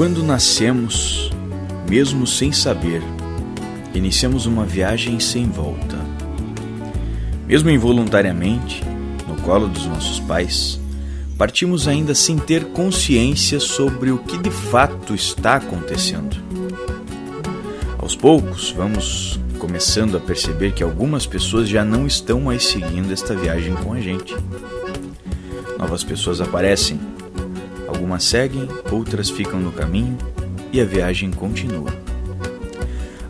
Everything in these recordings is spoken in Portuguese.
Quando nascemos, mesmo sem saber, iniciamos uma viagem sem volta. Mesmo involuntariamente, no colo dos nossos pais, partimos ainda sem ter consciência sobre o que de fato está acontecendo. Aos poucos, vamos começando a perceber que algumas pessoas já não estão mais seguindo esta viagem com a gente. Novas pessoas aparecem Algumas seguem, outras ficam no caminho e a viagem continua.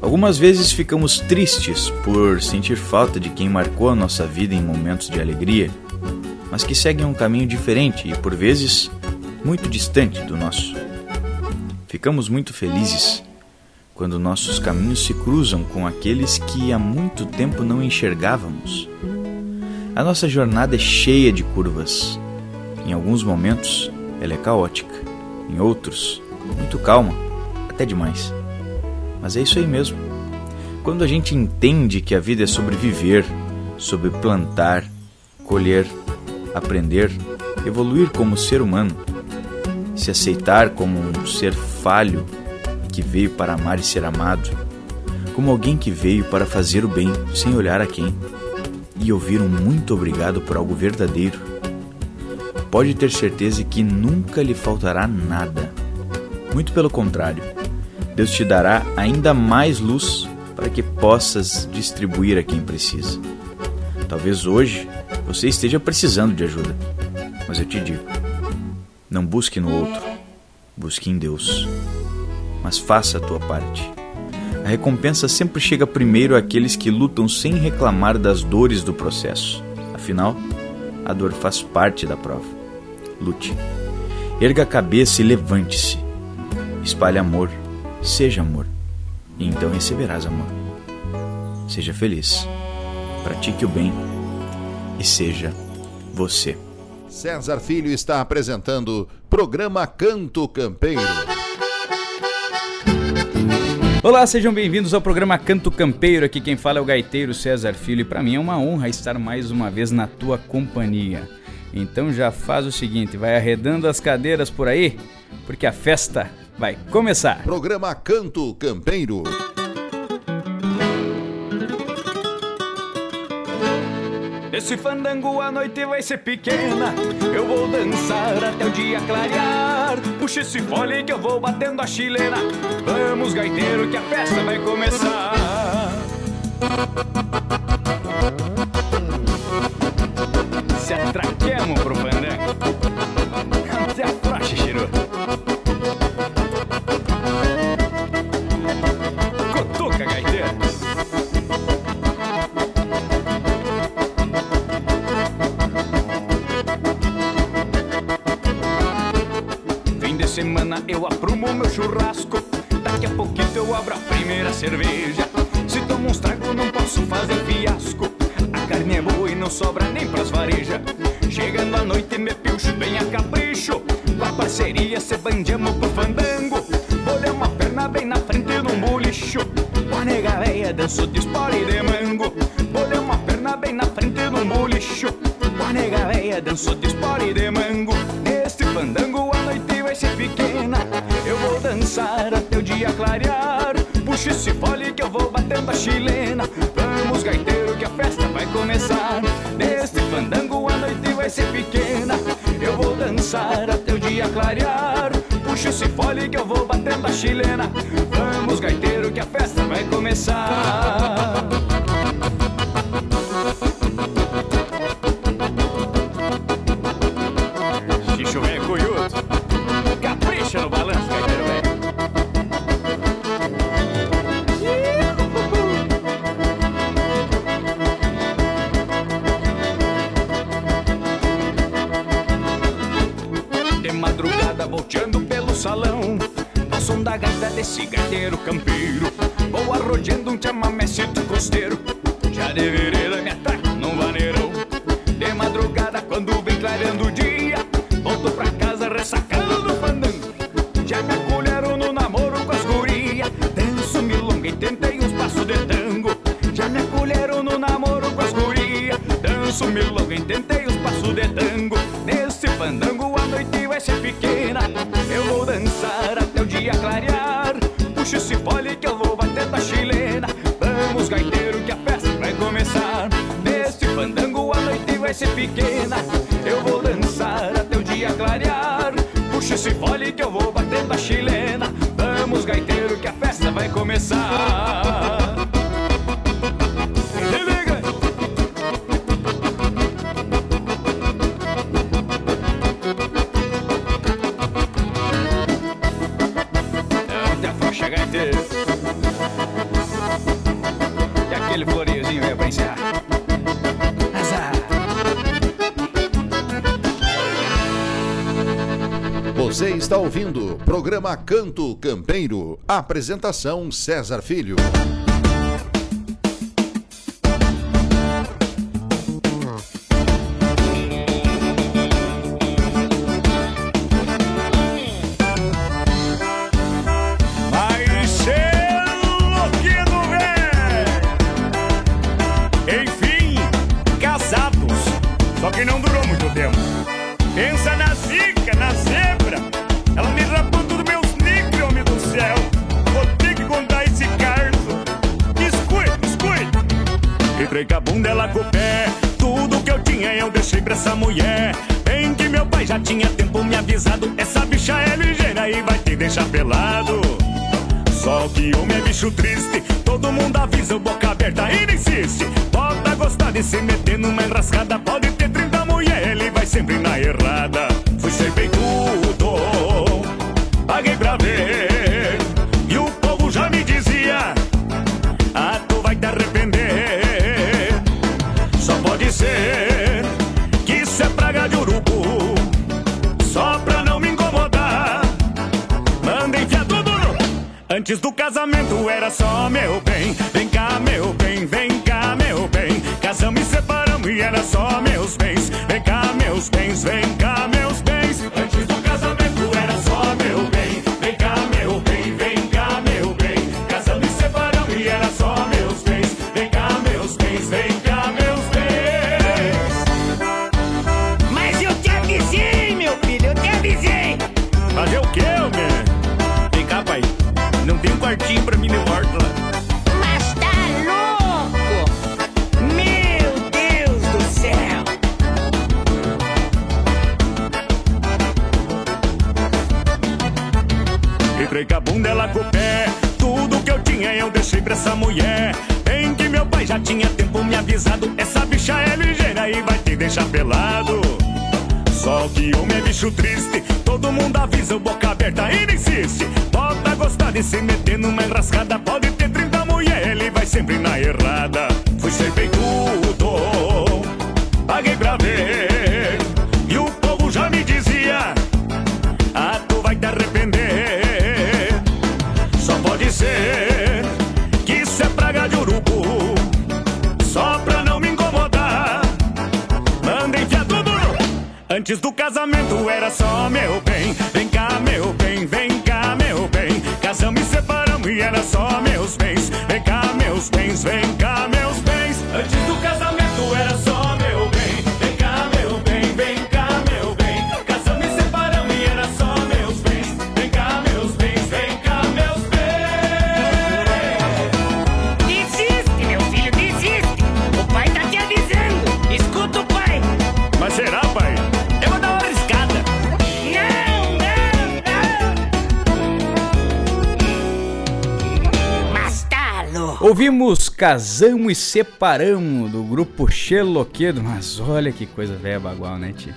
Algumas vezes ficamos tristes por sentir falta de quem marcou a nossa vida em momentos de alegria, mas que seguem um caminho diferente e por vezes muito distante do nosso. Ficamos muito felizes quando nossos caminhos se cruzam com aqueles que há muito tempo não enxergávamos. A nossa jornada é cheia de curvas. Em alguns momentos, ela é caótica, em outros, muito calma, até demais. Mas é isso aí mesmo. Quando a gente entende que a vida é sobre viver, sobre plantar, colher, aprender, evoluir como ser humano, se aceitar como um ser falho que veio para amar e ser amado, como alguém que veio para fazer o bem sem olhar a quem, e ouvir um muito obrigado por algo verdadeiro pode ter certeza que nunca lhe faltará nada. Muito pelo contrário, Deus te dará ainda mais luz para que possas distribuir a quem precisa. Talvez hoje você esteja precisando de ajuda, mas eu te digo: não busque no outro, busque em Deus. Mas faça a tua parte. A recompensa sempre chega primeiro àqueles que lutam sem reclamar das dores do processo. Afinal, a dor faz parte da prova lute. Erga a cabeça e levante-se. Espalhe amor, seja amor, e então receberás amor. Seja feliz, pratique o bem e seja você. César Filho está apresentando programa Canto Campeiro. Olá, sejam bem-vindos ao programa Canto Campeiro. Aqui quem fala é o gaiteiro César Filho e para mim é uma honra estar mais uma vez na tua companhia. Então já faz o seguinte, vai arredando as cadeiras por aí, porque a festa vai começar. Programa Canto Campeiro. Esse fandango a noite vai ser pequena Eu vou dançar até o dia clarear Puxa esse fole que eu vou batendo a chilena Vamos gaiteiro que a festa vai começar se atraquemos pro fandango. Até a frocha, Chiru. Cutuca, gaiteiro. Fim de semana eu aprumo meu churrasco. Daqui a pouquinho eu abro a primeira cerveja. Se tomo uns trago, não posso fazer fiasco carne é boa e não sobra nem pras varejas. Chegando à noite, me pilcho bem a capricho. Com a parceria, se bandiamo pro fandango. Bolhamos uma perna bem na frente num bolicho. Com a nega véia danço de espora e de mango. Bolhamos uma perna bem na frente num bolicho. Com a nega véia danço de espora e de mango. Neste fandango, a noite vai ser pequena. Eu vou dançar até o dia clarear. Puxa esse fole que eu vou batendo a chilena. Esse fole que eu vou batendo a chilena. Vamos, gaiteiro, que a festa vai começar. Programa Canto Campeiro. Apresentação César Filho. Tendo uma enrascada, pode ter 30 mulher, ele vai sempre na errada. Fui ser peitudo, paguei pra ver. E o povo já me dizia: Ah, tu vai te arrepender. Só pode ser que isso é praga de urubu. Só pra não me incomodar, manda via tudo. Antes do casamento era só meu bem. Ouvimos Casamos e Separamos do grupo Xeloquedo, mas olha que coisa velha bagual, né, tio?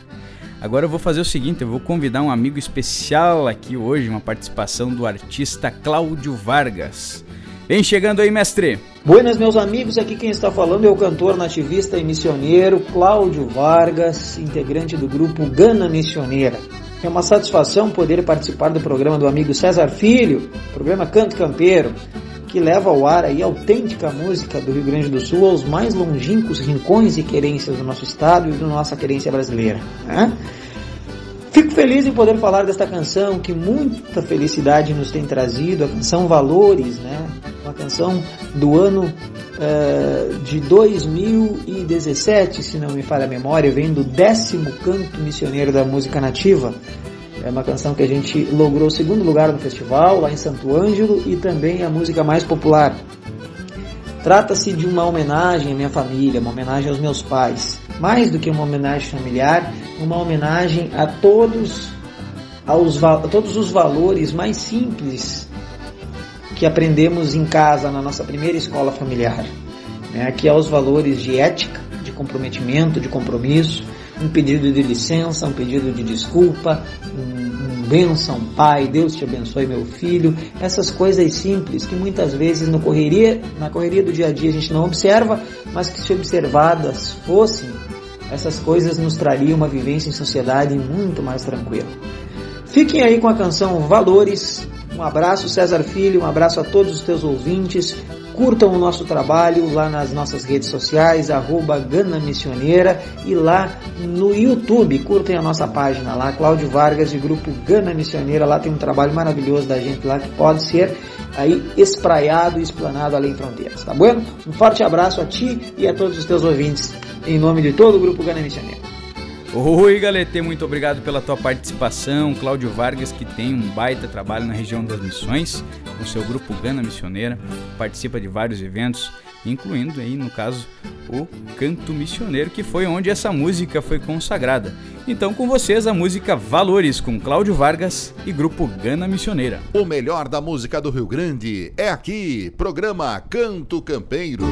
Agora eu vou fazer o seguinte, eu vou convidar um amigo especial aqui hoje, uma participação do artista Cláudio Vargas. Vem chegando aí, mestre. Buenas, meus amigos. Aqui quem está falando é o cantor nativista e missioneiro Cláudio Vargas, integrante do grupo Gana Missioneira. É uma satisfação poder participar do programa do amigo César Filho, programa Canto Campeiro que leva ao ar aí a autêntica música do Rio Grande do Sul aos mais longínquos rincões e querências do nosso estado e da nossa querência brasileira. Né? Fico feliz em poder falar desta canção que muita felicidade nos tem trazido, a canção Valores, né? Uma canção do ano uh, de 2017, se não me falha a memória, vem do décimo canto missioneiro da música nativa. É uma canção que a gente logrou segundo lugar no festival, lá em Santo Ângelo, e também a música mais popular. Trata-se de uma homenagem à minha família, uma homenagem aos meus pais. Mais do que uma homenagem familiar, uma homenagem a todos, aos, a todos os valores mais simples que aprendemos em casa, na nossa primeira escola familiar. Né? Aqui aos valores de ética, de comprometimento, de compromisso, um pedido de licença, um pedido de desculpa, um, um benção, pai, Deus te abençoe, meu filho. Essas coisas simples que muitas vezes no correria, na correria do dia a dia a gente não observa, mas que se observadas fossem, essas coisas nos trariam uma vivência em sociedade muito mais tranquila. Fiquem aí com a canção Valores. Um abraço, César Filho, um abraço a todos os teus ouvintes. Curtam o nosso trabalho lá nas nossas redes sociais, arroba Gana Missioneira e lá no YouTube, curtem a nossa página lá, Cláudio Vargas de Grupo Gana Missioneira, lá tem um trabalho maravilhoso da gente lá que pode ser aí espraiado e explanado além fronteiras, tá bom? Um forte abraço a ti e a todos os teus ouvintes, em nome de todo o Grupo Gana Missioneira. Oi, Galete, muito obrigado pela tua participação. Cláudio Vargas, que tem um baita trabalho na região das missões, com seu grupo Gana Missioneira, participa de vários eventos, incluindo aí, no caso, o Canto Missioneiro, que foi onde essa música foi consagrada. Então, com vocês, a música Valores, com Cláudio Vargas e grupo Gana Missioneira. O melhor da música do Rio Grande é aqui, programa Canto Campeiro.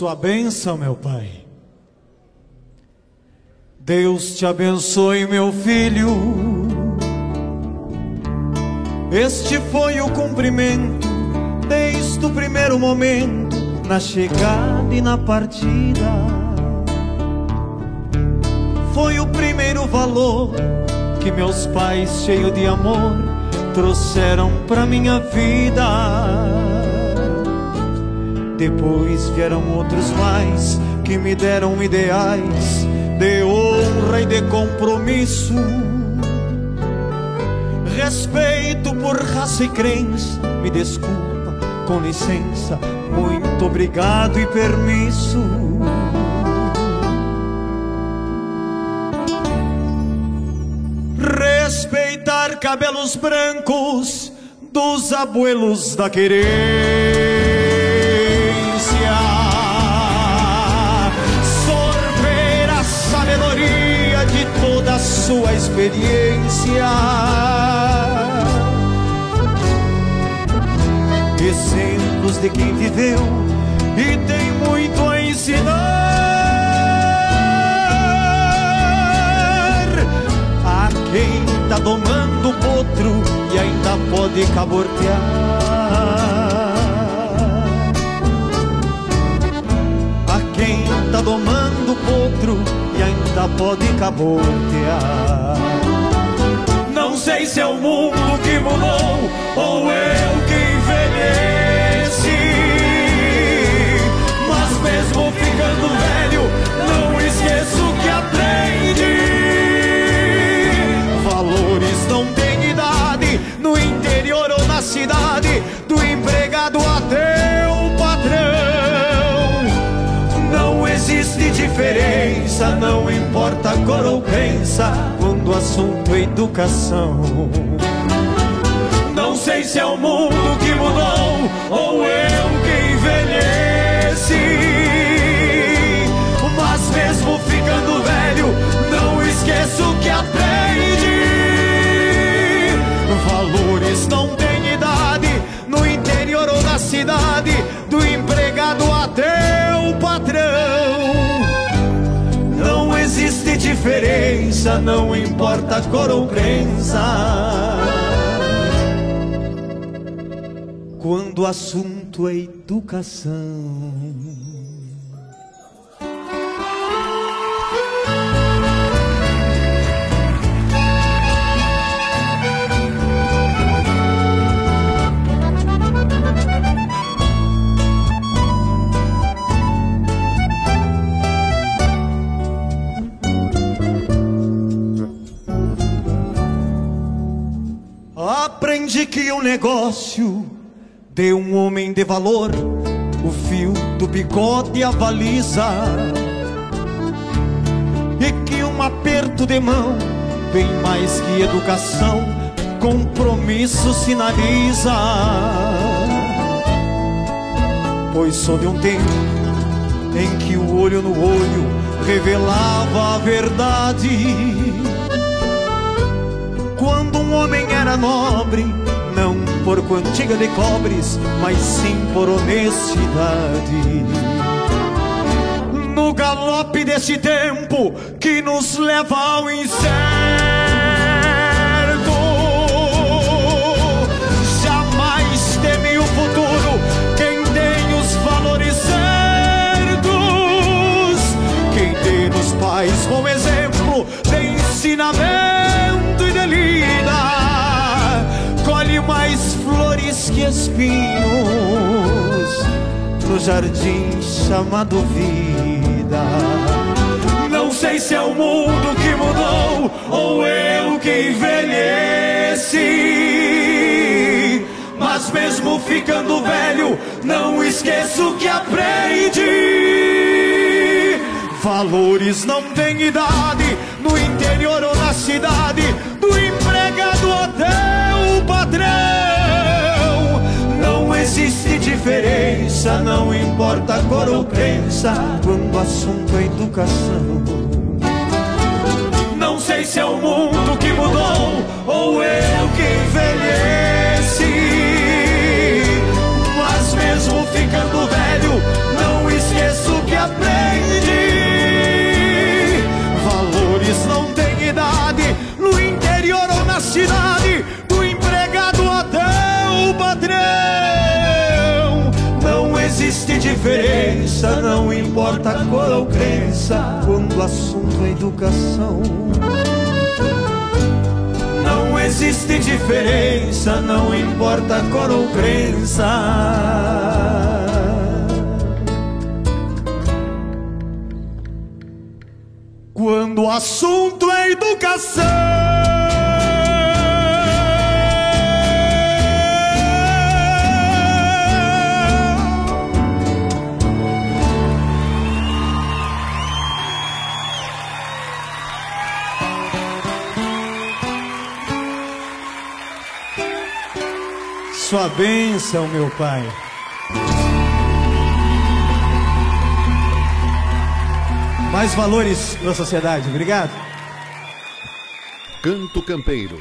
Sua bênção, meu Pai. Deus te abençoe, meu filho. Este foi o cumprimento desde o primeiro momento, na chegada e na partida. Foi o primeiro valor que meus pais, cheios de amor, trouxeram pra minha vida. Depois vieram outros mais que me deram ideais de honra e de compromisso. Respeito por raça e crença, me desculpa, com licença, muito obrigado e permisso. Respeitar cabelos brancos dos abuelos da querer. Sua experiência. Exemplos de quem viveu e tem muito a ensinar. A quem tá domando o potro e ainda pode cabortear. A quem tá domando o potro ainda pode cabotear. Não sei se é o mundo que mudou ou eu que envelheci. Mas mesmo ficando velho, não esqueço que aprendi. Valores não têm idade, no interior ou na cidade, do empregado até o existe diferença, não importa cor ou crença, quando o assunto é educação. Não sei se é o mundo que mudou ou eu que envelheci. Mas mesmo ficando velho, não esqueço que aprendi. Valores não têm idade, no interior ou na cidade, diferença, não importa cor ou prensa. Quando o assunto é educação. Aprendi que o negócio de um homem de valor, o fio do bigode avaliza. E que um aperto de mão, bem mais que educação, compromisso sinaliza. Pois sou de um tempo em que o olho no olho revelava a verdade. Homem era nobre, não por quantia de cobres, mas sim por honestidade. No galope desse tempo que nos leva ao incerto, jamais teme o futuro quem tem os valores certos, quem tem nos pais bom exemplo de ensinamento espinhos no jardim chamado vida. Não sei se é o mundo que mudou ou eu que envelheci. Mas mesmo ficando velho, não esqueço que aprendi. Valores não têm idade, no interior ou na cidade, do empregado até o patrão. Existe diferença, não importa a cor ou crença, quando o assunto é educação. Não sei se é o mundo que mudou ou eu que envelheci. Diferença, não importa cor ou crença, quando o assunto é educação. Não existe diferença, não importa cor ou crença. Quando o assunto é educação. Sua bênção, meu Pai. Mais valores para a sociedade. Obrigado. Canto Campeiro.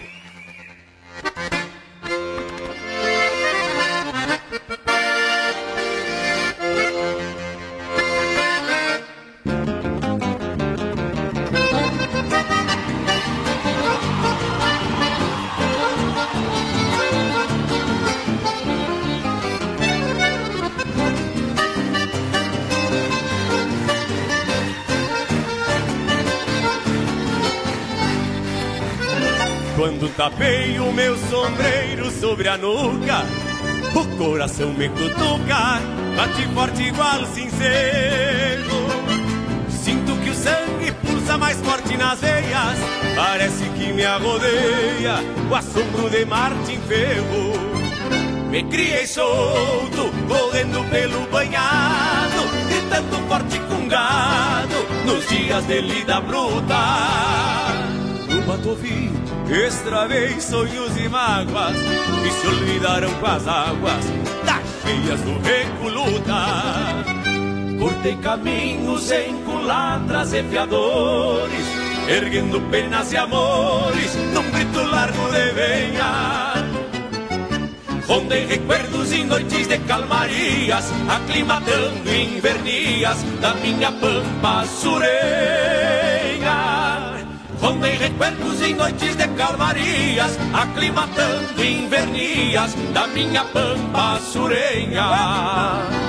Tapei o meu sombreiro sobre a nuca, o coração me cutuca, bate forte igual sincero. Sinto que o sangue pulsa mais forte nas veias, parece que me arrodeia o assombro de Martin Ferro. Me criei solto, correndo pelo banhado, gritando forte com gado, nos dias de lida bruta. No Batovi, extravei sonhos e mágoas, que se olvidaram com as águas das cheias do Recoluta. Cortei caminhos em culatras e fiadores, erguendo penas e amores, num grito largo de venha. Rondei recuerdos em noites de calmarias, aclimatando invernias da minha pampa sureia. Rondei recuerdos em noites de calmarias, aclimatando invernias da minha pampa surenha.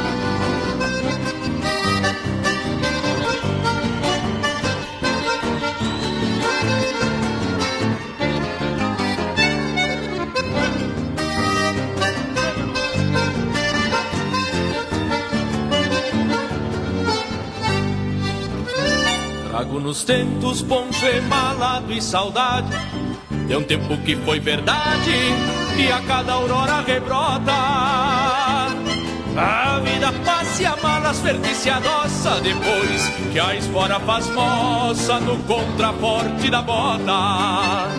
Trago nos tentos poncho emalado e saudade. De um tempo que foi verdade E a cada aurora rebrota. A vida passa e a malas fertice adoça Depois que a espora faz moça No contraforte da bota.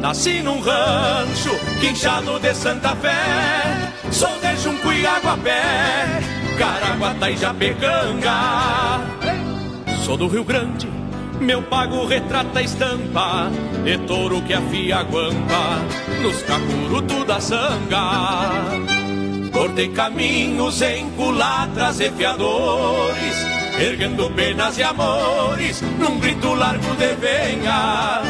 Nasci num rancho, quinchado de Santa Fé Sou de Junco e Aguapé Caraguatá e Japecanga. Sou do Rio Grande meu pago retrata a estampa De touro que afia a guampa Nos cacurutos da sanga. Cortei caminhos em culatras e fiadores Erguendo penas e amores Num grito largo de venha.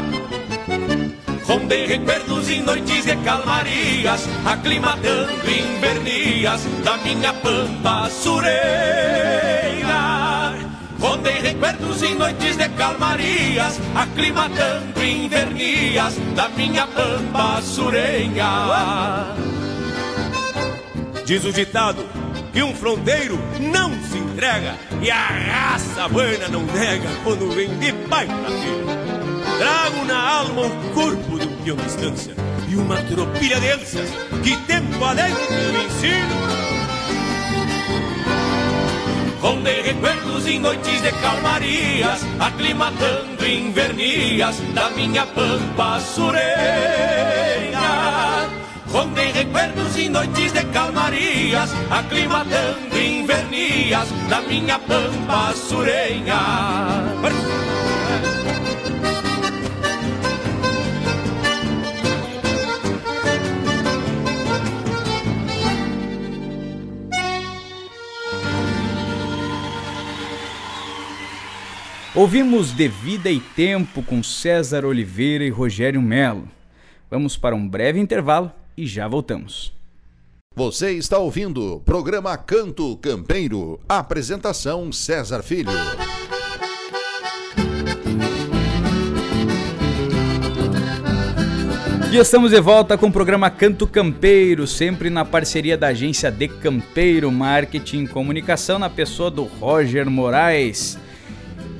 Rondei recuerdos em noites de calmarias Aclimatando invernias Da minha pampa sureira. Rondei recuerdos em noites de calmarias, aclimatando invernias da minha pampa surenha. Diz o ditado que um fronteiro não se entrega e a raça buena não nega quando vem de pai pra filho. Trago na alma o corpo de um distância e uma tropilha de ânsias que tempo alegre me ensino Rondei recuerdos em noites de calmarias, aclimatando invernias da minha pampa sureira. Rondei recuerdos em noites de calmarias, aclimatando invernias da minha pampa sureira. Ouvimos De Vida e Tempo com César Oliveira e Rogério Melo. Vamos para um breve intervalo e já voltamos. Você está ouvindo o programa Canto Campeiro. Apresentação César Filho. E estamos de volta com o programa Canto Campeiro, sempre na parceria da agência De Campeiro Marketing e Comunicação, na pessoa do Roger Moraes.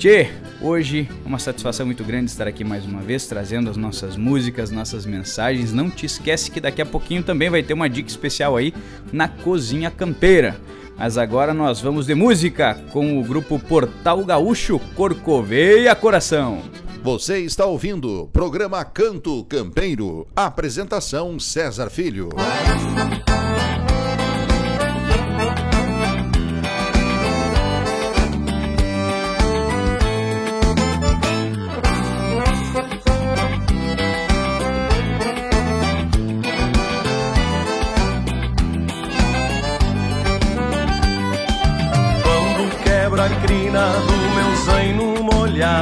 Tchê, hoje uma satisfação muito grande estar aqui mais uma vez, trazendo as nossas músicas, nossas mensagens. Não te esquece que daqui a pouquinho também vai ter uma dica especial aí na Cozinha Campeira. Mas agora nós vamos de música com o grupo Portal Gaúcho Corcoveia Coração. Você está ouvindo o programa Canto Campeiro. Apresentação César Filho.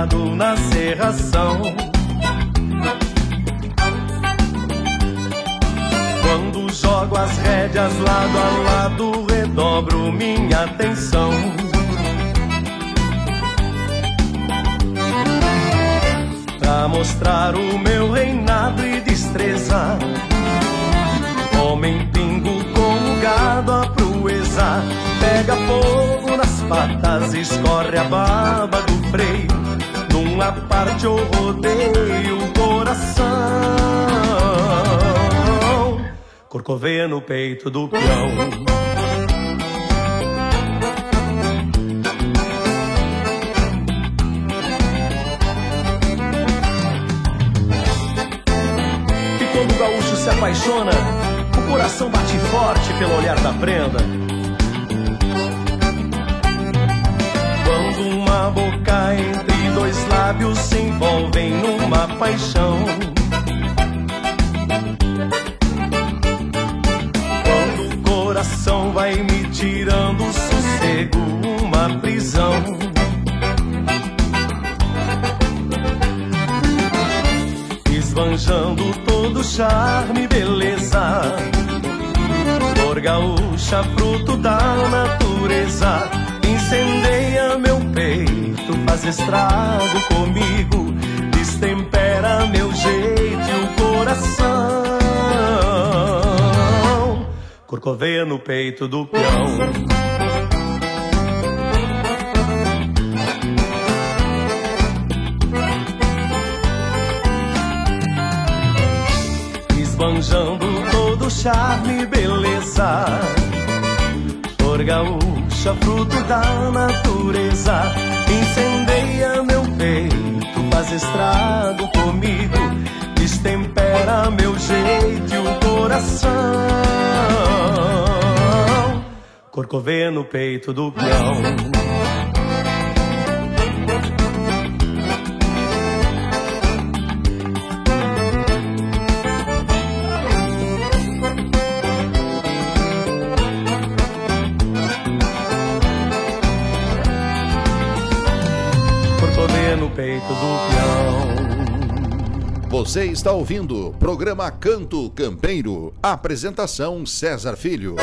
Na serração. Quando jogo as rédeas lado a lado, redobro minha atenção. Pra mostrar o meu reinado e destreza, homem pingo com gado a proeza, pega fogo nas patas, escorre a baba do freio uma parte eu rodeio o coração. Corcoveia no peito do peão. E quando o gaúcho se apaixona, o coração bate forte pelo olhar da prenda. Quando uma boca entre dois lábios se envolvem numa paixão. Quando o coração vai me tirando o sossego, uma prisão. esbanjando todo charme e beleza. Flor gaúcha, fruto da natureza, incendeia meu peito, faz estrago comigo, destempera meu jeito e o coração. Corcoveia no peito do peão. esbanjando todo charme e beleza. Flor gaúcha, fruto da natureza, incendeia meu peito, faz estrago comigo, destempera meu jeito e o coração. Corcoveia no peito do peão. Você está ouvindo programa Canto Campeiro. Apresentação César Filho.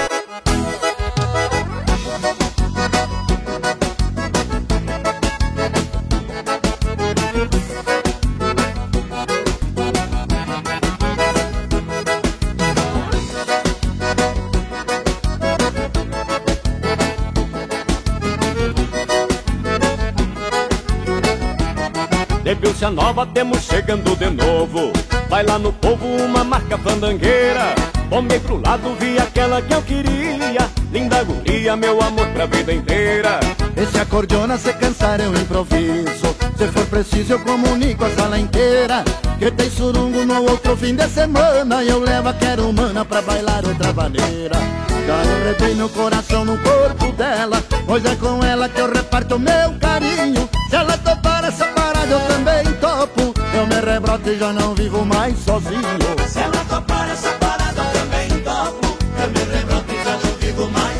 Nova temos chegando de novo. Vai lá no povo uma marca fandangueira. Tomei pro lado, vi aquela que eu queria. Linda guria, meu amor pra vida inteira. Esse acordeona se cansar eu improviso. Se for preciso eu comunico a sala inteira. Que tem surungo no outro fim de semana E eu levo a quero humana pra bailar outra maneira Já enredei meu coração no corpo dela. Pois é com ela que eu reparto meu carinho. Se ela topar essa eu também topo. Eu me rebroto e já não vivo mais sozinho. Se ela topar essa parada eu também topo. Eu me rebroto e já não vivo mais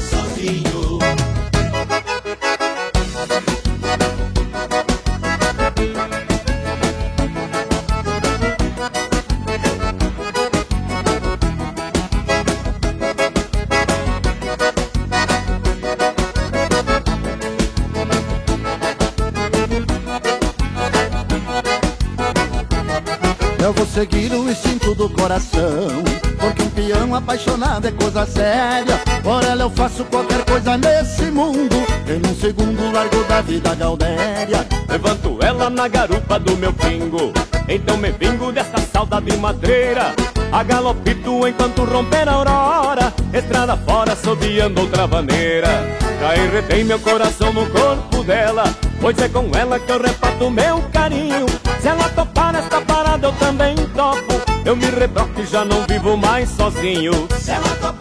seguir o instinto do coração Porque um peão apaixonado é coisa séria. Por ela eu faço qualquer coisa nesse mundo Em um segundo largo da vida gaudéria Levanto ela na garupa do meu pingo Então me vingo dessa saudade madreira a galopito enquanto romper a aurora Estrada fora, assobiando outra vaneira Cai retém meu coração no corpo dela Pois é com ela que eu reparto meu carinho. Se ela topar esta parada eu também topo. Eu me rebroco e já não vivo mais sozinho. Se ela topar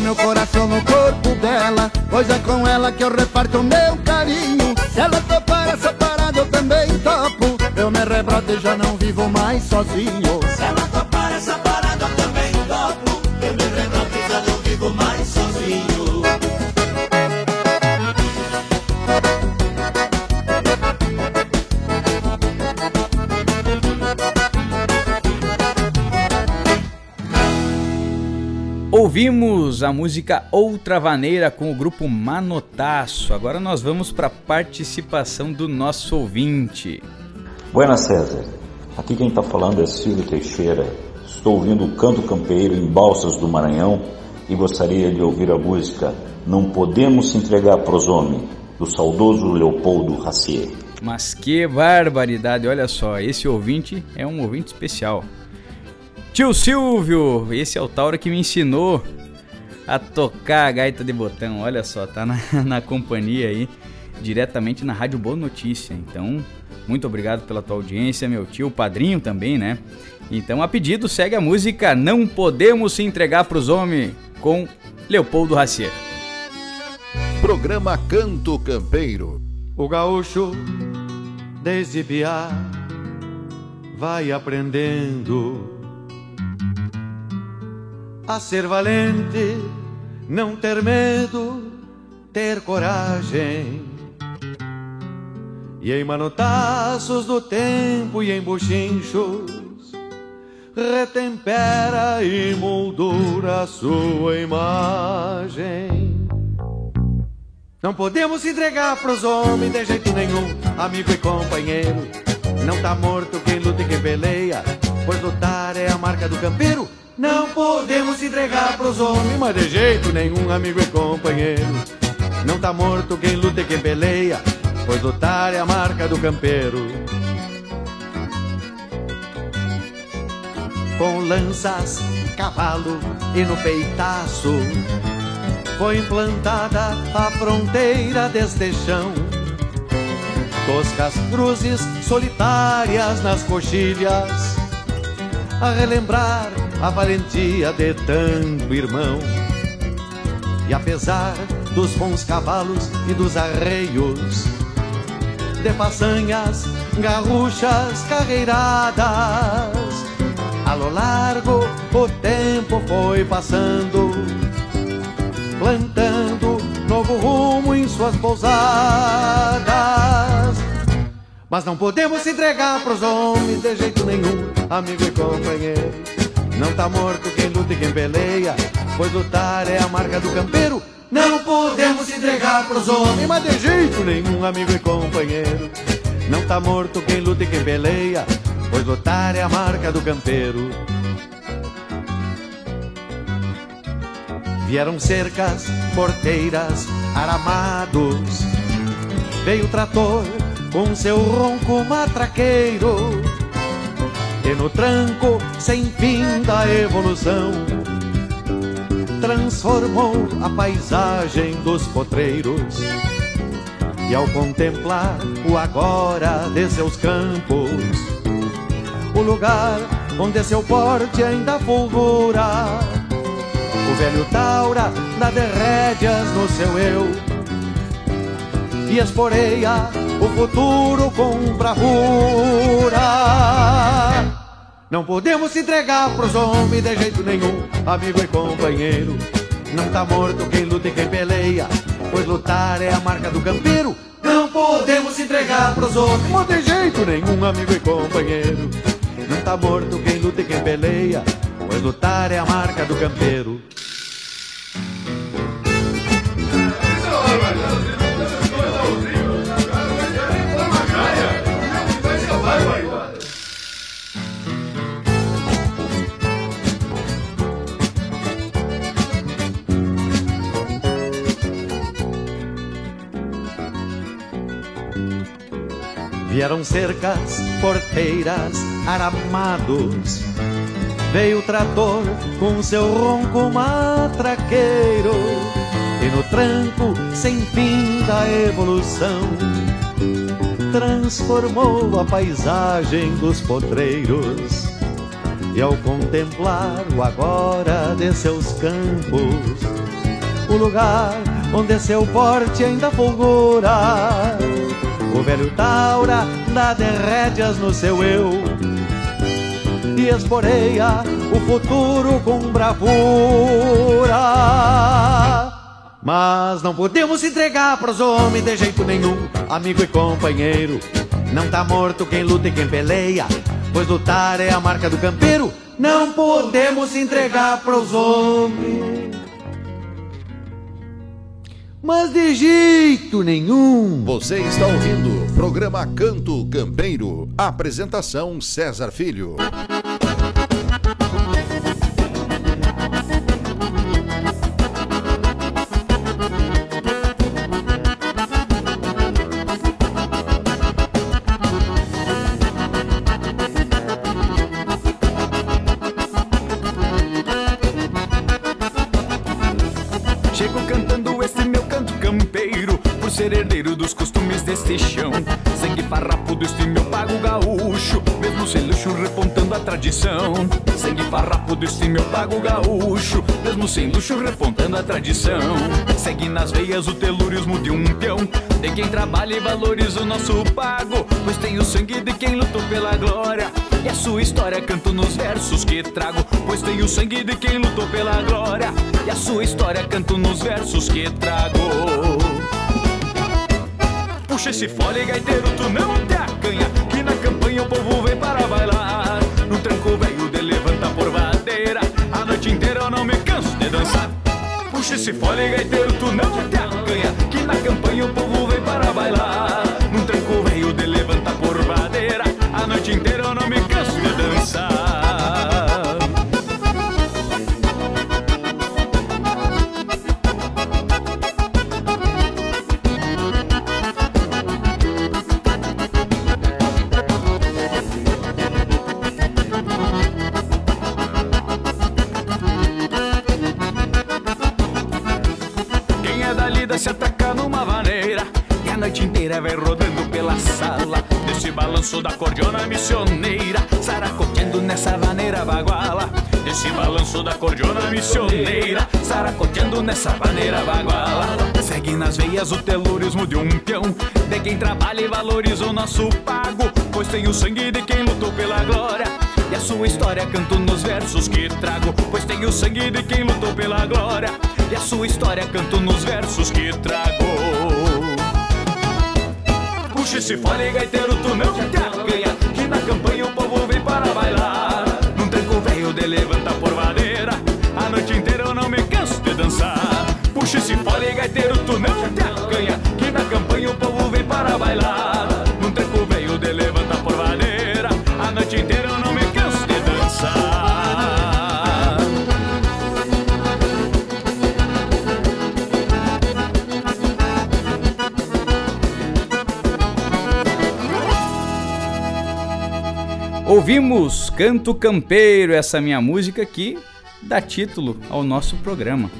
Meu coração no corpo dela Pois é com ela que eu reparto meu carinho. Se ela topar essa parada eu também topo. Eu me rebroto e já não vivo mais sozinho Ouvimos a música Outra Vaneira com o grupo Manotaço. Agora nós vamos para a participação do nosso ouvinte. Buenas César, aqui quem está falando é Silvio Teixeira. Estou ouvindo o Canto Campeiro em Balsas do Maranhão e gostaria de ouvir a música Não Podemos Se Entregar pros Homens, do saudoso Leopoldo Racier. Mas que barbaridade, olha só, esse ouvinte é um ouvinte especial. Tio Silvio, esse é o Tauro que me ensinou a tocar a gaita de botão. Olha só, tá na, na companhia aí, diretamente na Rádio Boa Notícia. Então, muito obrigado pela tua audiência, meu tio, padrinho também, né? Então, a pedido, segue a música Não Podemos Se Entregar Pros Homens, com Leopoldo Racier. Programa Canto Campeiro. O gaúcho, desde piar, vai aprendendo a ser valente, não ter medo, ter coragem. E em manotaços do tempo e em buchinchos, retempera e moldura a sua imagem. Não podemos entregar pros homens de jeito nenhum, amigo e companheiro. Não tá morto quem luta e quem peleia, pois lutar é a marca do campeiro. Não podemos entregar pros homens, mas de jeito nenhum, amigo e companheiro. Não tá morto quem luta e quem peleia, pois lutar é a marca do campeiro. Com lanças, cavalo e no peitaço, foi implantada a fronteira deste chão. Toscas cruzes solitárias nas coxilhas, a relembrar a valentia de tanto irmão. E apesar dos bons cavalos e dos arreios, de façanhas garruchas carreiradas, a lo largo o tempo foi passando, plantando novo rumo em suas pousadas. Mas não podemos entregar pros homens de jeito nenhum, amigo e companheiro. Não tá morto quem luta e quem peleia, pois lutar é a marca do campeiro. Não podemos entregar pros homens, mas de jeito nenhum, amigo e companheiro. Não tá morto quem luta e quem peleia, pois lutar é a marca do campeiro. Vieram cercas, porteiras, aramados. Veio o trator com seu ronco matraqueiro e no tranco sem fim da evolução transformou a paisagem dos potreiros. E ao contemplar o agora de seus campos, o lugar onde seu porte ainda fulgura, o velho Taura dá de rédeas no seu eu e esporeia o futuro com bravura. Não podemos entregar pros homens de jeito nenhum, amigo e companheiro. Não tá morto quem luta e quem peleia, pois lutar é a marca do campeiro. Não podemos entregar pros homens, de jeito nenhum, amigo e companheiro. Não tá morto quem luta e quem peleia, pois lutar é a marca do campeiro. Vieram cercas, porteiras, aramados. Veio o trator com seu ronco matraqueiro. E no tranco sem fim da evolução, transformou a paisagem dos potreiros. E ao contemplar o agora de seus campos, o lugar onde seu porte ainda fulgura, o velho Taura dá de rédeas no seu eu e esporeia o futuro com bravura. Mas não podemos entregar pros homens de jeito nenhum, amigo e companheiro. Não tá morto quem luta e quem peleia, pois lutar é a marca do campeiro. Não podemos entregar pros homens mas de jeito nenhum. Você está ouvindo o programa Canto Campeiro. Apresentação César Filho. Sangue farrapudo, este meu pago gaúcho, mesmo sem luxo repontando a tradição. Sangue farrapudo, este meu pago gaúcho, mesmo sem luxo repontando a tradição. Segue nas veias o telurismo de um peão, de quem trabalha e valoriza o nosso pago, pois tem o sangue de quem lutou pela glória. E a sua história canto nos versos que trago, pois tem o sangue de quem lutou pela glória. E a sua história canto nos versos que trago. Puxa esse fole, gaiteiro, tu não te acanha Que na campanha o povo vem para bailar. No tranco velho de levanta por vadeira A noite inteira eu não me canso de dançar. Puxa esse fole, gaiteiro, tu não te acanha Que na campanha o povo vem para bailar cordiona missioneira Saracoteando nessa vaneira baguala Segue nas veias o telurismo de um peão. De quem trabalha e valoriza o nosso pago Pois tem o sangue de quem lutou pela glória. E a sua história canto nos versos que trago Pois tem o sangue de quem lutou pela glória. E a sua história canto nos versos que trago. Puxa esse fole, gaiteiro, tu não te acanha Que na campanha o povo vem para bailar. Num tranco velho de levanta por vadeira. A noite inteira eu não me canso de dançar. Puxa esse fole, gaiteiro, tu não te acanha. Que na campanha o povo vem para bailar. Num tranco velho de levanta por vadeira A noite inteira eu não me canso de dançar. Ouvimos Canto Campeiro, essa minha música que dá título ao nosso programa.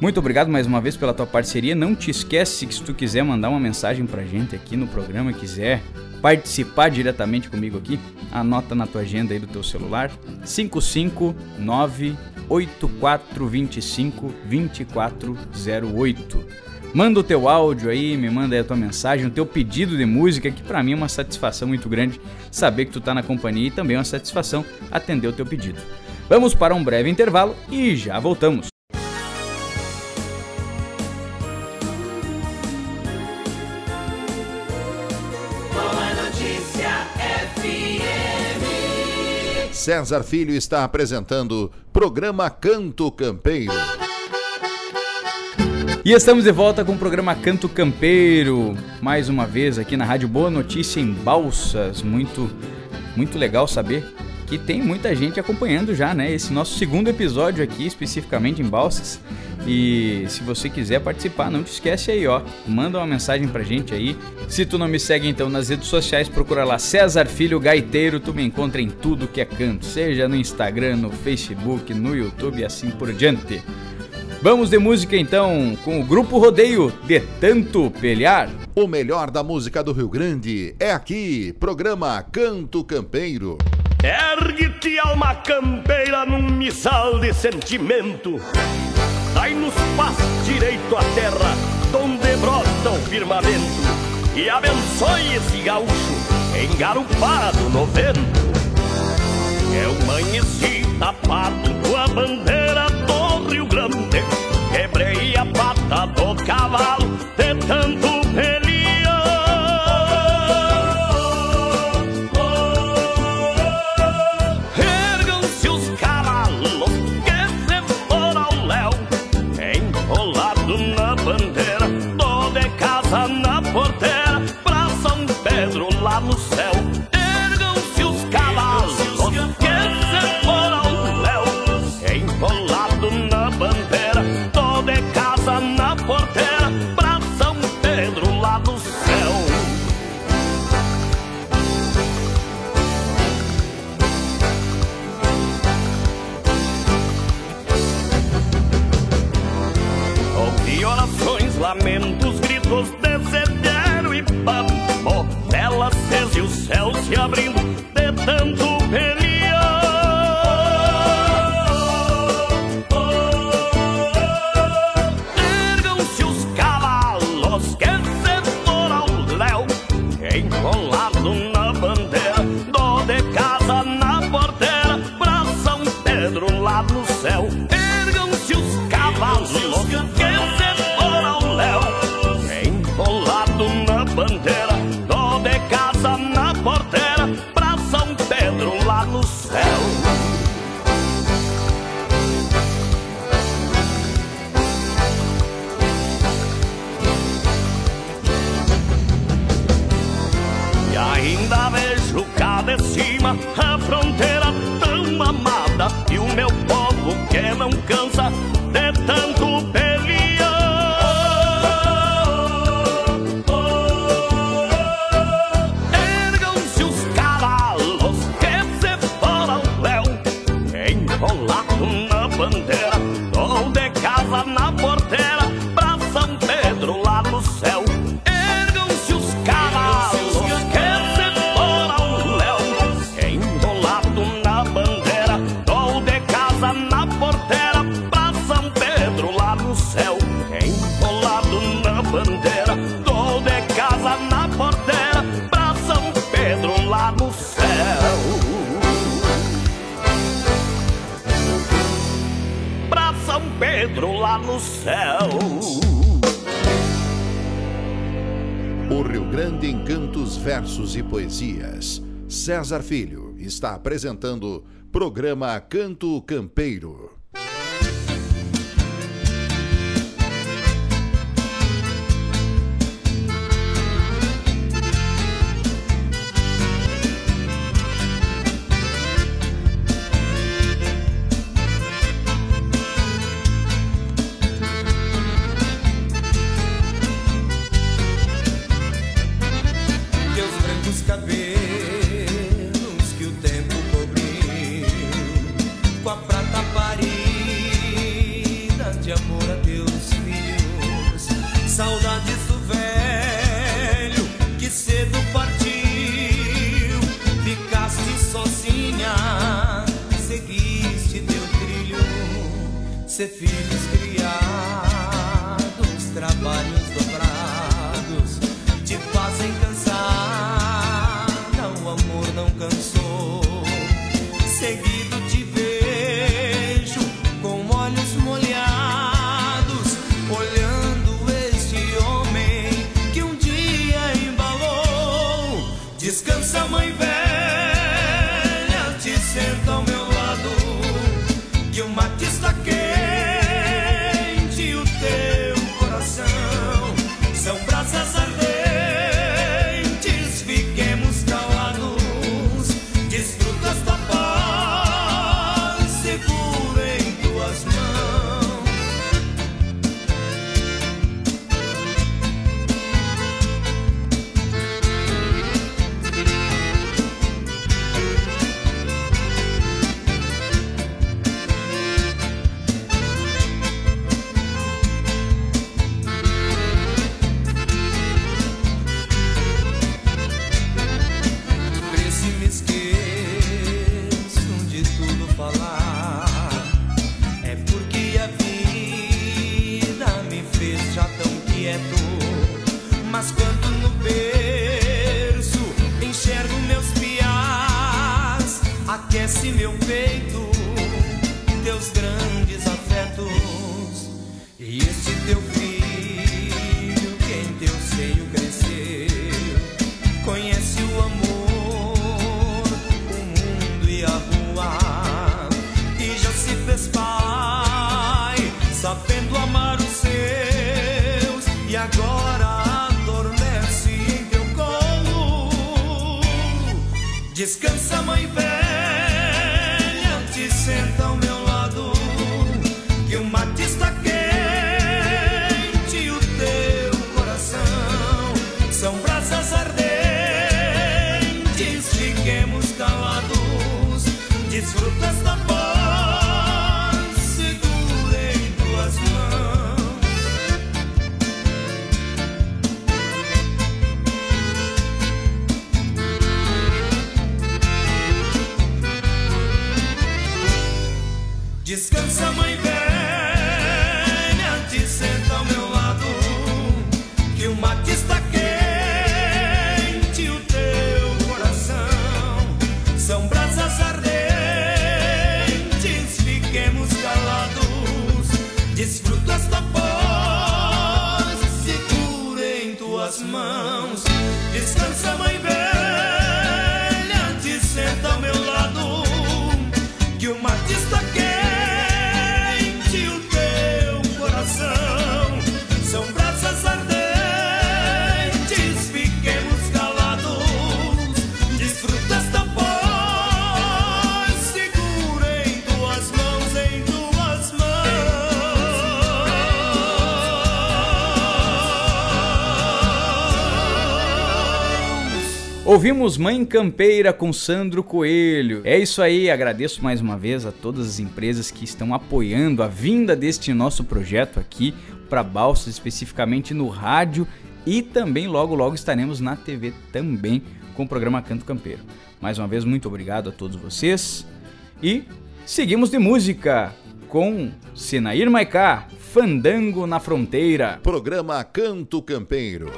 Muito obrigado mais uma vez pela tua parceria. Não te esquece que se tu quiser mandar uma mensagem pra gente aqui no programa, quiser participar diretamente comigo aqui, anota na tua agenda aí do teu celular 559 8425 2408. Manda o teu áudio aí, me manda aí a tua mensagem, o teu pedido de música, que pra mim é uma satisfação muito grande saber que tu tá na companhia e também é uma satisfação atender o teu pedido. Vamos para um breve intervalo e já voltamos. Boa Notícia FM. César Filho está apresentando programa Canto Campeiro. E estamos de volta com o programa Canto Campeiro, mais uma vez aqui na Rádio Boa Notícia em Balsas. Muito, muito legal saber que tem muita gente acompanhando já, né? Esse nosso segundo episódio aqui, especificamente em Balsas. E se você quiser participar, não te esquece aí, ó. Manda uma mensagem pra gente aí. Se tu não me segue então nas redes sociais, procura lá César Filho Gaiteiro, tu me encontra em tudo que é canto, seja no Instagram, no Facebook, no YouTube e assim por diante. Vamos de música então com o Grupo Rodeio de Tanto Pelear. O melhor da música do Rio Grande é aqui, programa Canto Campeiro. Ergue-te, alma campeira, num missal de sentimento. Dai-nos paz direito à terra, donde brota o firmamento. E abençoe esse gaúcho, engarupado no vento. Eu amanheci tapado Em cantos, versos e poesias. César Filho está apresentando programa Canto Campeiro. Ouvimos Mãe Campeira com Sandro Coelho. É isso aí, agradeço mais uma vez a todas as empresas que estão apoiando a vinda deste nosso projeto aqui para Balsas, especificamente no rádio e também logo logo estaremos na TV também com o programa Canto Campeiro. Mais uma vez, muito obrigado a todos vocês e seguimos de música com Senair Maicá, Fandango na Fronteira. Programa Canto Campeiro.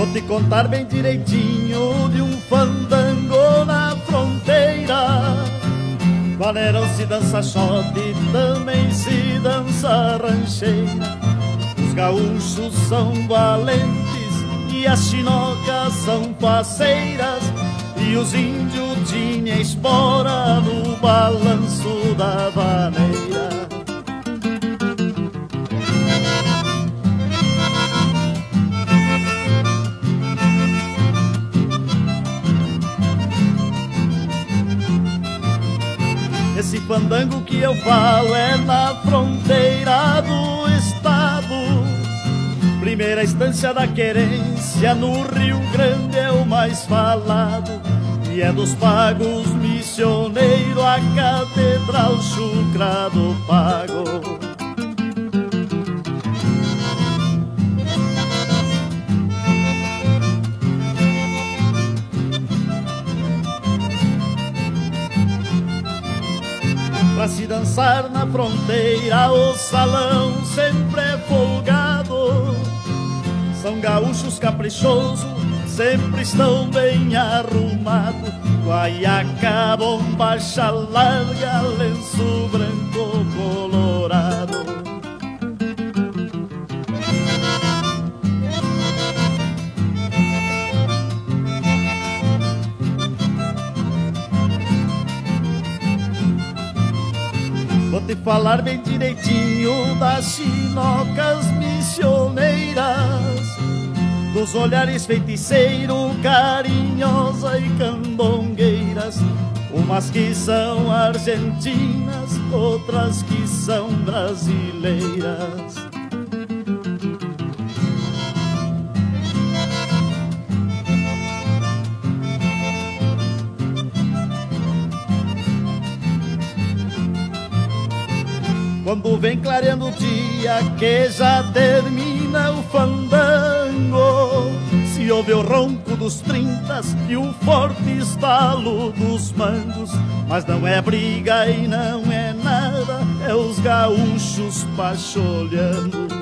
Vou te contar bem direitinho de um fandango na fronteira. Valerão se dança shot, também se dança rancheira. Os gaúchos são valentes e as chinocas são parceiras. E os índios tinham espora no balanço da vaneira. Fandango que eu falo é na fronteira do estado. Primeira instância da querência no Rio Grande é o mais falado. E é dos pagos missioneiro a catedral chucra do pago. Pra se dançar na fronteira, o salão sempre é folgado. São gaúchos caprichosos, sempre estão bem arrumados. Guaiaca, bombacha larga, lenço branco Te falar bem direitinho das chinocas missioneiras, dos olhares feiticeiro, carinhosa e candongueiras. Umas que são argentinas, outras que são brasileiras. Quando vem clareando o dia que já termina o fandango Se ouve o ronco dos trintas e o forte estalo dos mangos. Mas não é briga e não é nada, é os gaúchos pacholhando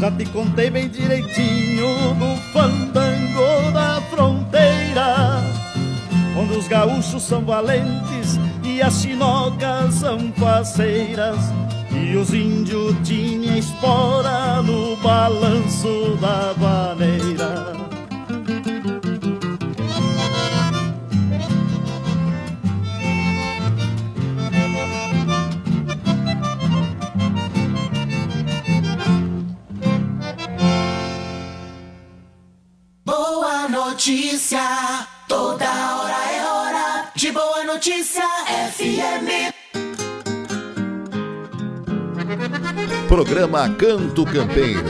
Já te contei bem direitinho do fandango da fronteira Onde os gaúchos são valentes e as chinocas são parceiras E os índios tinham espora no balanço da vaneira notícia, toda hora é hora de boa notícia FM. Programa Canto Campeiro.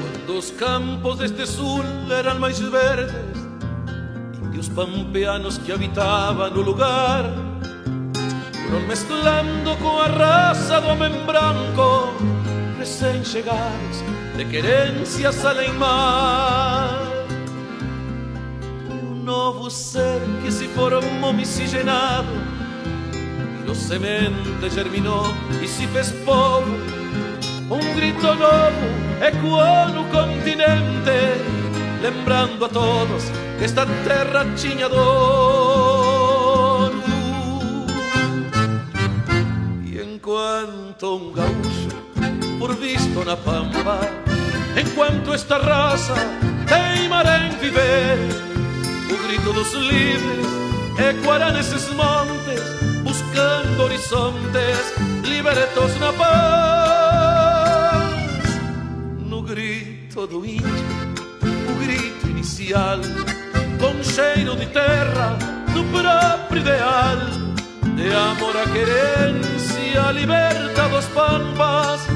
Cuando os campos deste sul eran máis verdes pampeanos que habitaban no lugar Foron mezclando coa raza do homem branco Recén chegados de querencias além mar un novo ser que se formou miscigenado E do semente germinou e se fez povo un grito novo ecoou no continente, lembrando a todos esta terra tinha dono. E enquanto um gaúcho, por visto na pampa, enquanto esta raça teimara em viver, o grito dos livres ecoará nesses montes, buscando horizontes libertos na paz. No grito do índio, o grito inicial, com cheiro de terra, do próprio ideal, de amor à querência, liberta dos pampas,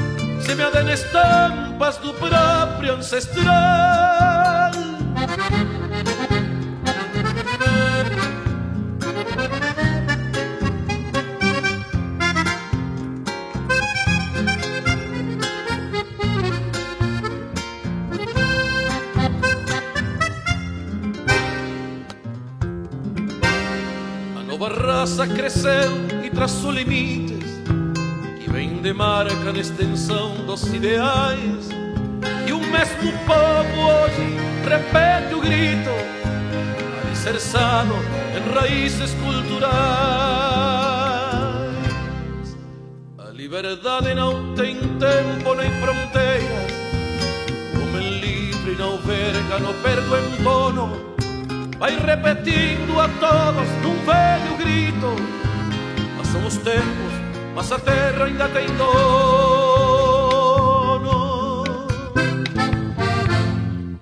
semeada em estampas do próprio ancestral. Raça cresceu e traçou limites que vem de marca na extensão dos ideais. E o mesmo povo hoje repete o grito, alicerçado em raízes culturais. A liberdade não tem tempo nem fronteiras, como é livre não verga, não perde o entono vai repetindo a todos num velho grito. Passam os tempos, mas a terra ainda tem dono.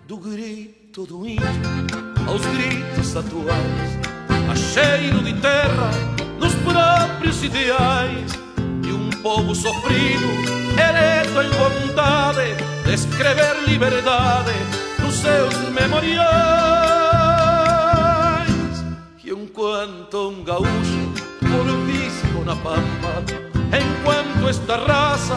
Do grito do índio aos gritos atuais, a cheiro de terra nos próprios ideais de um povo sofrido, ereto em vontade de escrever liberdade nos seus memoriais enquanto um gaúcho por visco na pampa, enquanto esta raça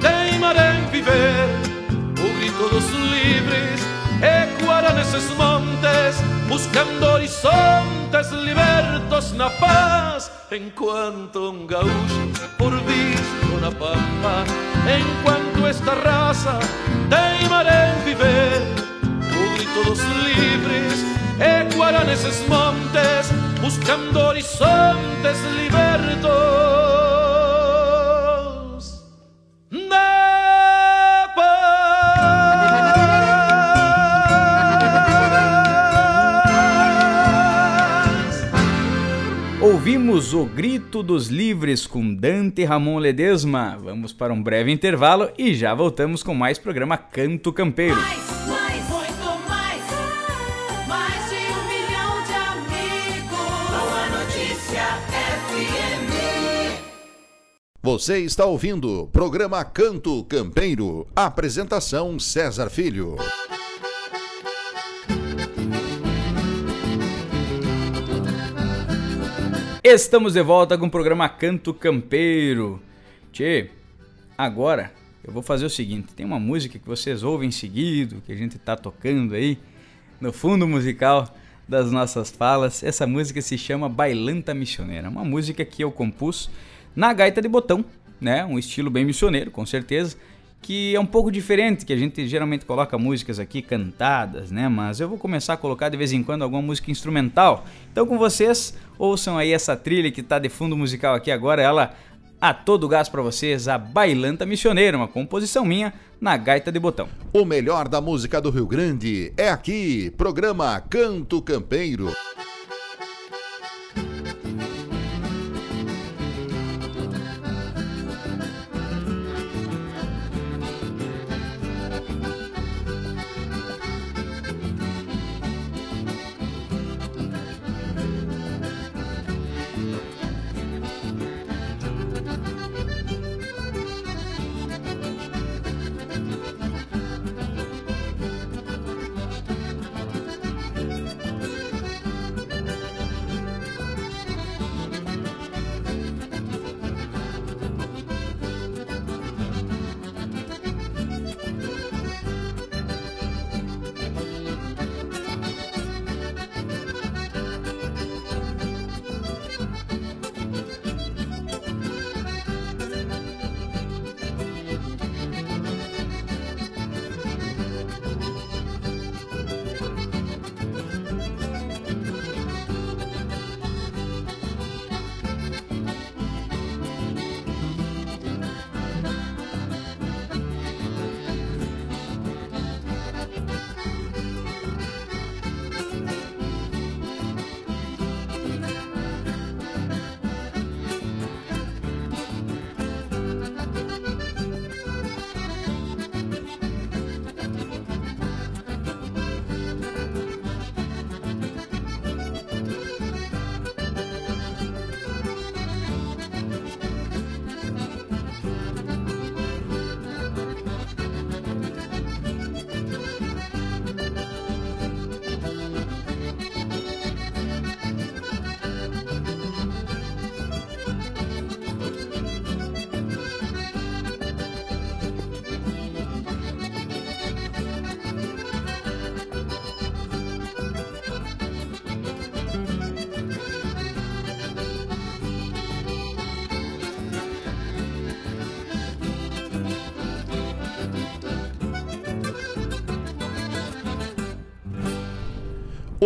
teimara em viver, o grito dos livres ecoará nesses montes, buscando horizontes libertos na paz, enquanto um gaúcho por visco na pampa, enquanto esta raça teimara em viver, o grito dos livres ecoará nesses montes, buscando horizontes libertos. Na paz. Ouvimos o grito dos livres com Dante Ramon Ledesma. Vamos para um breve intervalo e já voltamos com mais programa Canto Campeiro. Você está ouvindo o programa Canto Campeiro. Apresentação César Filho. Estamos de volta com o programa Canto Campeiro. Tchê, agora eu vou fazer o seguinte: tem uma música que vocês ouvem seguido, que a gente tá tocando aí no fundo musical das nossas falas. Essa música se chama Bailanta Missioneira, uma música que eu compus na gaita de botão, né? Um estilo bem missioneiro, com certeza, que é um pouco diferente, que a gente geralmente coloca músicas aqui cantadas, né? Mas eu vou começar a colocar de vez em quando alguma música instrumental. Então com vocês, ouçam aí essa trilha que tá de fundo musical aqui agora, ela a todo gás para vocês, a Bailanta Missioneira, uma composição minha na gaita de botão. O melhor da música do Rio Grande é aqui, programa Canto Campeiro.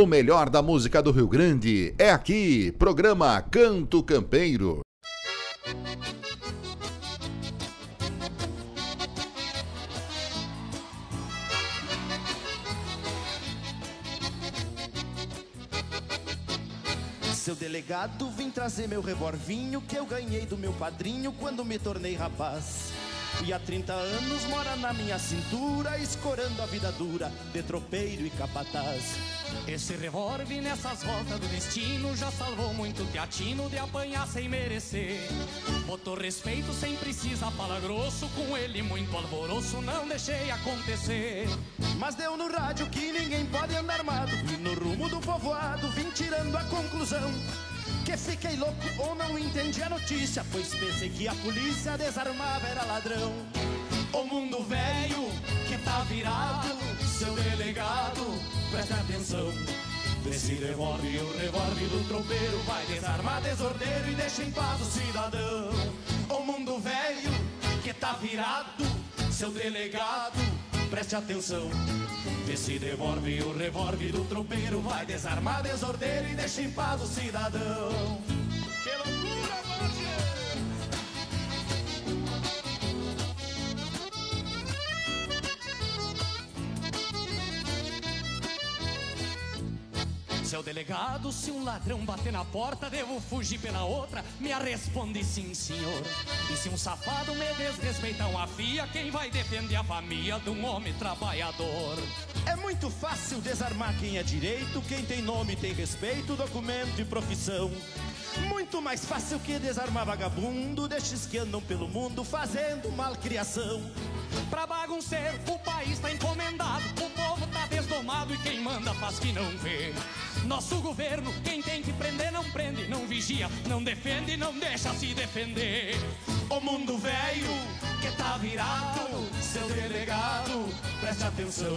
O melhor da música do Rio Grande é aqui, programa Canto Campeiro. Seu delegado, vim trazer meu revolvinho que eu ganhei do meu padrinho quando me tornei rapaz. E há 30 anos mora na minha cintura, escorando a vida dura de tropeiro e capataz. Esse revólver nessas voltas do destino já salvou muito teatino de apanhar sem merecer. Botou respeito sem precisar falar grosso, com ele muito alvoroço, não deixei acontecer. Mas deu no rádio que ninguém pode andar armado, e no rumo do povoado vim tirando a conclusão. Que fiquei louco ou não entendi a notícia, pois pensei que a polícia desarmava era ladrão. O mundo velho que tá virado, seu delegado, preste atenção. Desse revólver, o revólver do tropeiro vai desarmar desordeiro e deixa em paz o cidadão. O mundo velho que tá virado, seu delegado, preste atenção. Esse revólver, o revólver do tropeiro vai desarmar desordeiro e deixa em paz o cidadão. Seu delegado, se um ladrão bater na porta, devo fugir pela outra? Me responde sim, senhor. E se um safado me desrespeitar uma fia, quem vai defender a família de um homem trabalhador? É muito fácil desarmar quem é direito, quem tem nome tem respeito, documento e profissão. Muito mais fácil que desarmar vagabundo, destes que andam pelo mundo fazendo malcriação. Pra bagunceiro, o país tá encomendado, o povo desdomado e quem manda faz que não vê. Nosso governo, quem tem que prender não prende, não vigia, não defende, não deixa se defender. O mundo velho que tá virado, seu delegado, preste atenção.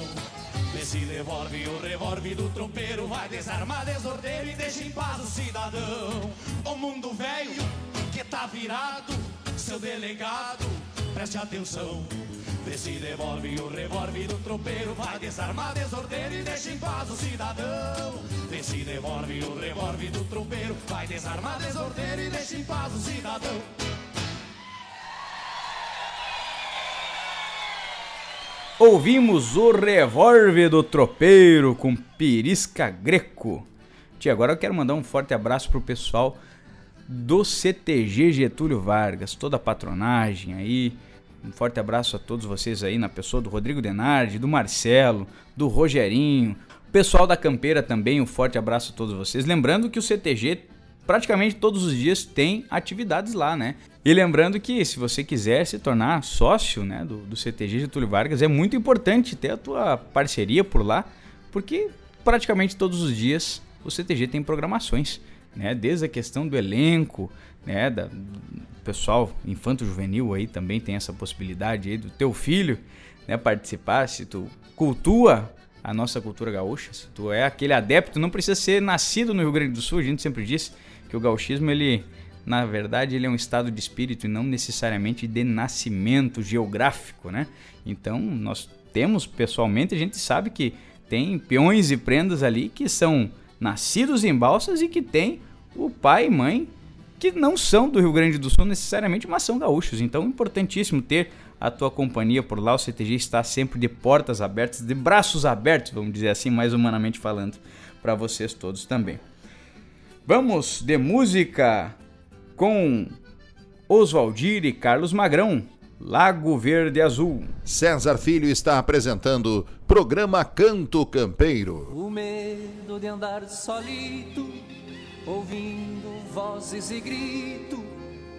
Nesse revólver, o revólver do trompeiro vai desarmar desordeiro e deixa em paz o cidadão. O mundo velho que tá virado, seu delegado, preste atenção. Nesse revólver, o revólver do tropeiro vai desarmar desordeiro e deixa em paz o cidadão. Nesse revólver, o revólver do tropeiro vai desarmar desordeiro e deixa em paz o cidadão. Ouvimos o revólver do tropeiro com Pirisca Greco. Tia, agora eu quero mandar um forte abraço pro pessoal do CTG Getúlio Vargas, toda a patronagem aí. Um forte abraço a todos vocês aí, na pessoa do Rodrigo Denardi, do Marcelo, do Rogerinho, pessoal da Campeira também, um forte abraço a todos vocês. Lembrando que o CTG praticamente todos os dias tem atividades lá, né? E lembrando que se você quiser se tornar sócio né, do, do CTG Getúlio Vargas, é muito importante ter a tua parceria por lá, porque praticamente todos os dias o CTG tem programações, né? Desde a questão do elenco, né? Da, pessoal infanto-juvenil aí também tem essa possibilidade aí do teu filho né, participar, se tu cultua a nossa cultura gaúcha, se tu é aquele adepto, não precisa ser nascido no Rio Grande do Sul, a gente sempre diz que o gauchismo ele na verdade ele é um estado de espírito e não necessariamente de nascimento geográfico, né? Então, nós temos pessoalmente, a gente sabe que tem peões e prendas ali que são nascidos em balsas e que tem o pai e mãe que não são do Rio Grande do Sul necessariamente, mas são gaúchos. Então é importantíssimo ter a tua companhia por lá. O CTG está sempre de portas abertas, de braços abertos, vamos dizer assim, mais humanamente falando, para vocês todos também. Vamos de música com Oswaldir e Carlos Magrão, Lago Verde Azul. César Filho está apresentando programa Canto Campeiro. O medo de andar solito, ouvindo vozes e grito,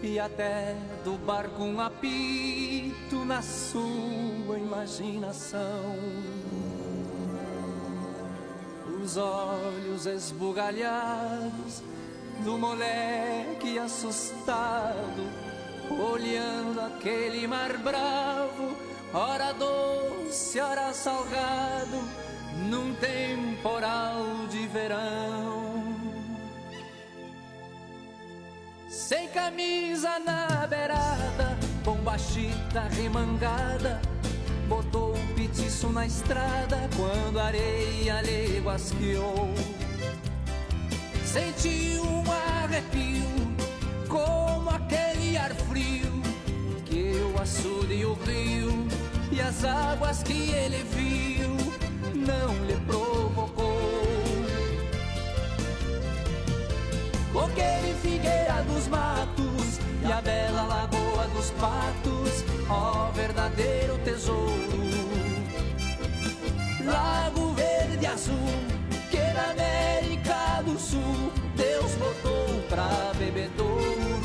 e até do barco um apito na sua imaginação. Os olhos esbugalhados do moleque assustado, olhando aquele mar bravo, ora doce, ora salgado, num temporal de verão. Sem camisa na beirada, bombachita remangada, botou o piti feitiço na estrada quando a areia lhe guasqueou. Senti um arrepio como aquele ar frio que o açude e o rio e as águas que ele viu não lhe provocou. Coqueiro e figueira dos matos e a bela lagoa dos patos, ó verdadeiro tesouro. Lago verde azul que na América do Sul Deus botou pra bebedouro.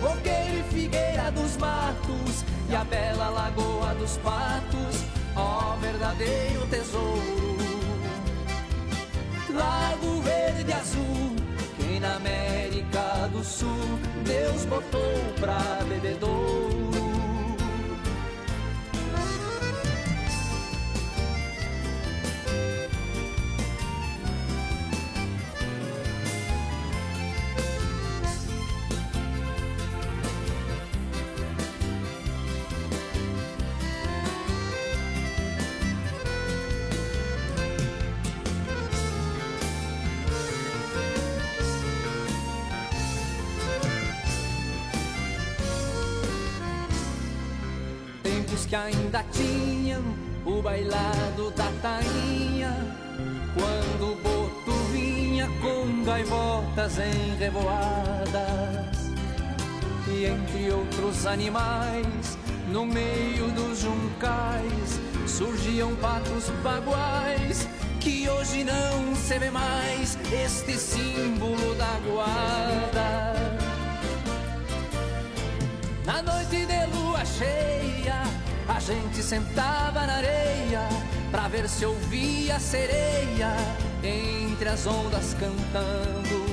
Coqueiro e figueira dos matos e a bela lagoa dos patos, ó verdadeiro tesouro. Lago verde azul na América do Sul Deus botou pra bebedouro. Ainda tinham o bailado da tainha. Quando o boto vinha com gaivotas em revoadas E entre outros animais, no meio dos juncais Surgiam patos baguais que hoje não se vê mais Este símbolo da guarda. Na noite de lua cheia, a gente sentava na areia pra ver se ouvia a sereia entre as ondas cantando.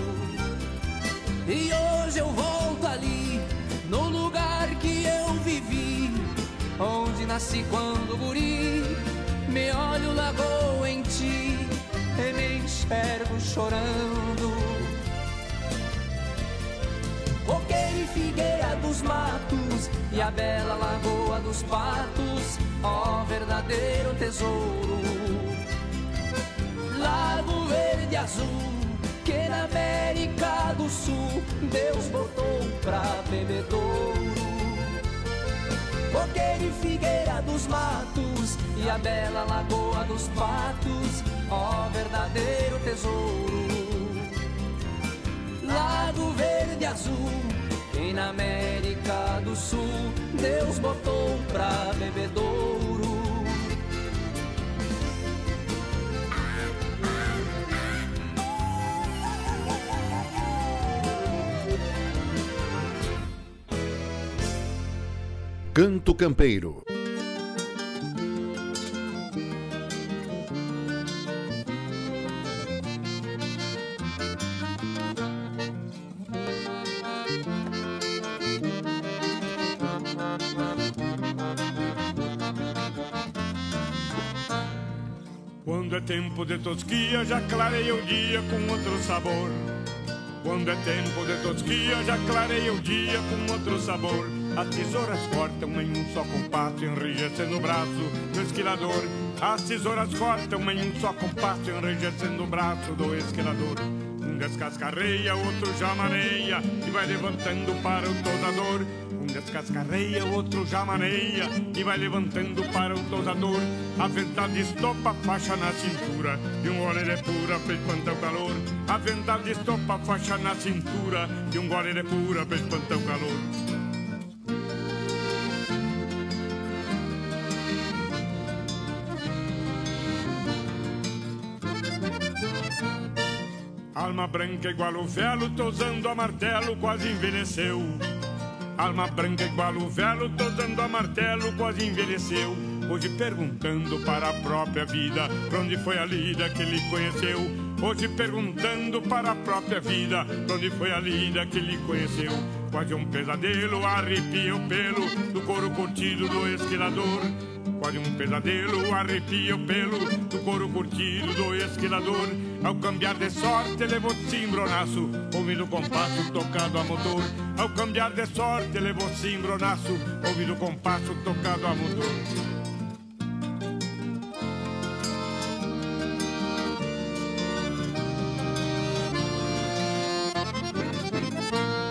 E hoje eu volto ali, no lugar que eu vivi, onde nasci quando guri. Me olho lagoa em ti e me enxergo chorando. Coqueiro e figueira dos matos e a bela lagoa dos patos, ó verdadeiro tesouro. Lago verde azul que na América do Sul Deus botou pra bebedouro. Coqueiro e figueira dos matos e a bela lagoa dos patos, ó verdadeiro tesouro. Lago verde azul que na América do Sul Deus botou pra bebedouro. Canto Campeiro. Tempo de tosquia, já clareia o dia com outro sabor. Quando é tempo de tosquia, já clareia o dia com outro sabor. As tesouras cortam em um só compasso, enrijecendo o braço do esquilador. As tesouras cortam em um só compasso, enrijecendo o braço do esquilador. Um descascarreia, outro já maneia e vai levantando para o tosador. Descascarreia, outro já maneia e vai levantando para o tosador. A verdade estopa a faixa na cintura e um gole de pura pra espantar o calor. A verdade estopa a faixa na cintura e um gole de pura pra espantar o calor. Alma branca igual o velo, tosando a martelo, quase envelheceu. Alma branca igual o velo, tosando a martelo, quase envelheceu. Hoje perguntando para a própria vida, pra onde foi a lida que ele conheceu. Hoje perguntando para a própria vida, pra onde foi a lida que ele conheceu. Quase um pesadelo, arrepia o pelo do couro curtido do esquilador. Quase um pesadelo, arrepia o pelo do couro curtido do esquilador. Ao cambiar de sorte levou cimbronaço, ouvindo o compasso tocado a motor. Ao cambiar de sorte levou cimbronaço, ouvindo o compasso tocado a motor.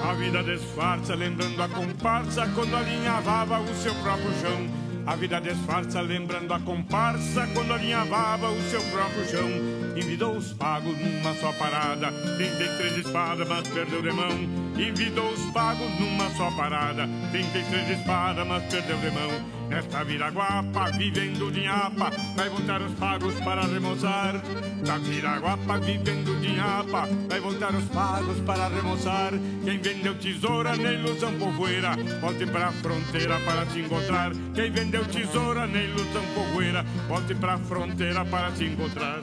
A vida disfarça, lembrando a comparsa quando alinhavava o seu próprio chão. A vida disfarça, lembrando a comparsa quando alinhavava o seu próprio chão. Envidou os pagos numa só parada, 33 espadas, mas perdeu de mão. Envidou os pagos numa só parada, 33 espadas, mas perdeu de mão. Nesta viraguapa, vivendo de nhapa, vai voltar os pagos para remoçar. Na viraguapa, vivendo de nhapa, vai voltar os pagos para remoçar. Quem vendeu tesoura na ilusão povoeira, volte pra fronteira para se encontrar. Quem vendeu tesoura na ilusão povoeira, volte pra fronteira para se encontrar.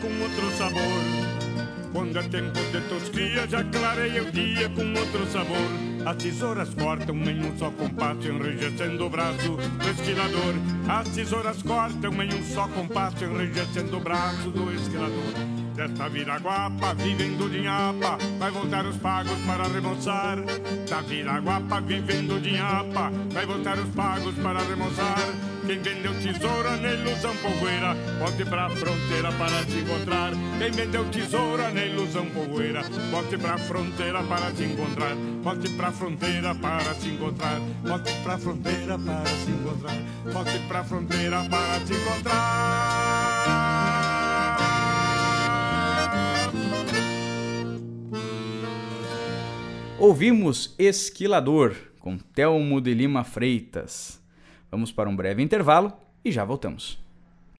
Com outro sabor. Quando é tempo de tosquia, já clarei o dia com outro sabor. As tesouras cortam em um só compasso, enrijecendo o braço do esquilador. As tesouras cortam em um só compasso, enrijecendo o braço do esquilador. Desta viraguapa, vivendo de nhapa, vai voltar os pagos para remoçar. Da viraguapa, vivendo de nhapa, vai voltar os pagos para remoçar. Quem vendeu tesoura na ilusão povoeira, volte pra fronteira para se encontrar. Quem vendeu tesoura na ilusão povoeira, volte pra fronteira para se encontrar. Volte pra fronteira para se encontrar. Volte pra fronteira para se encontrar. Volte pra fronteira para se encontrar. Ouvimos Esquilador com Telmo de Lima Freitas. Vamos para um breve intervalo e já voltamos.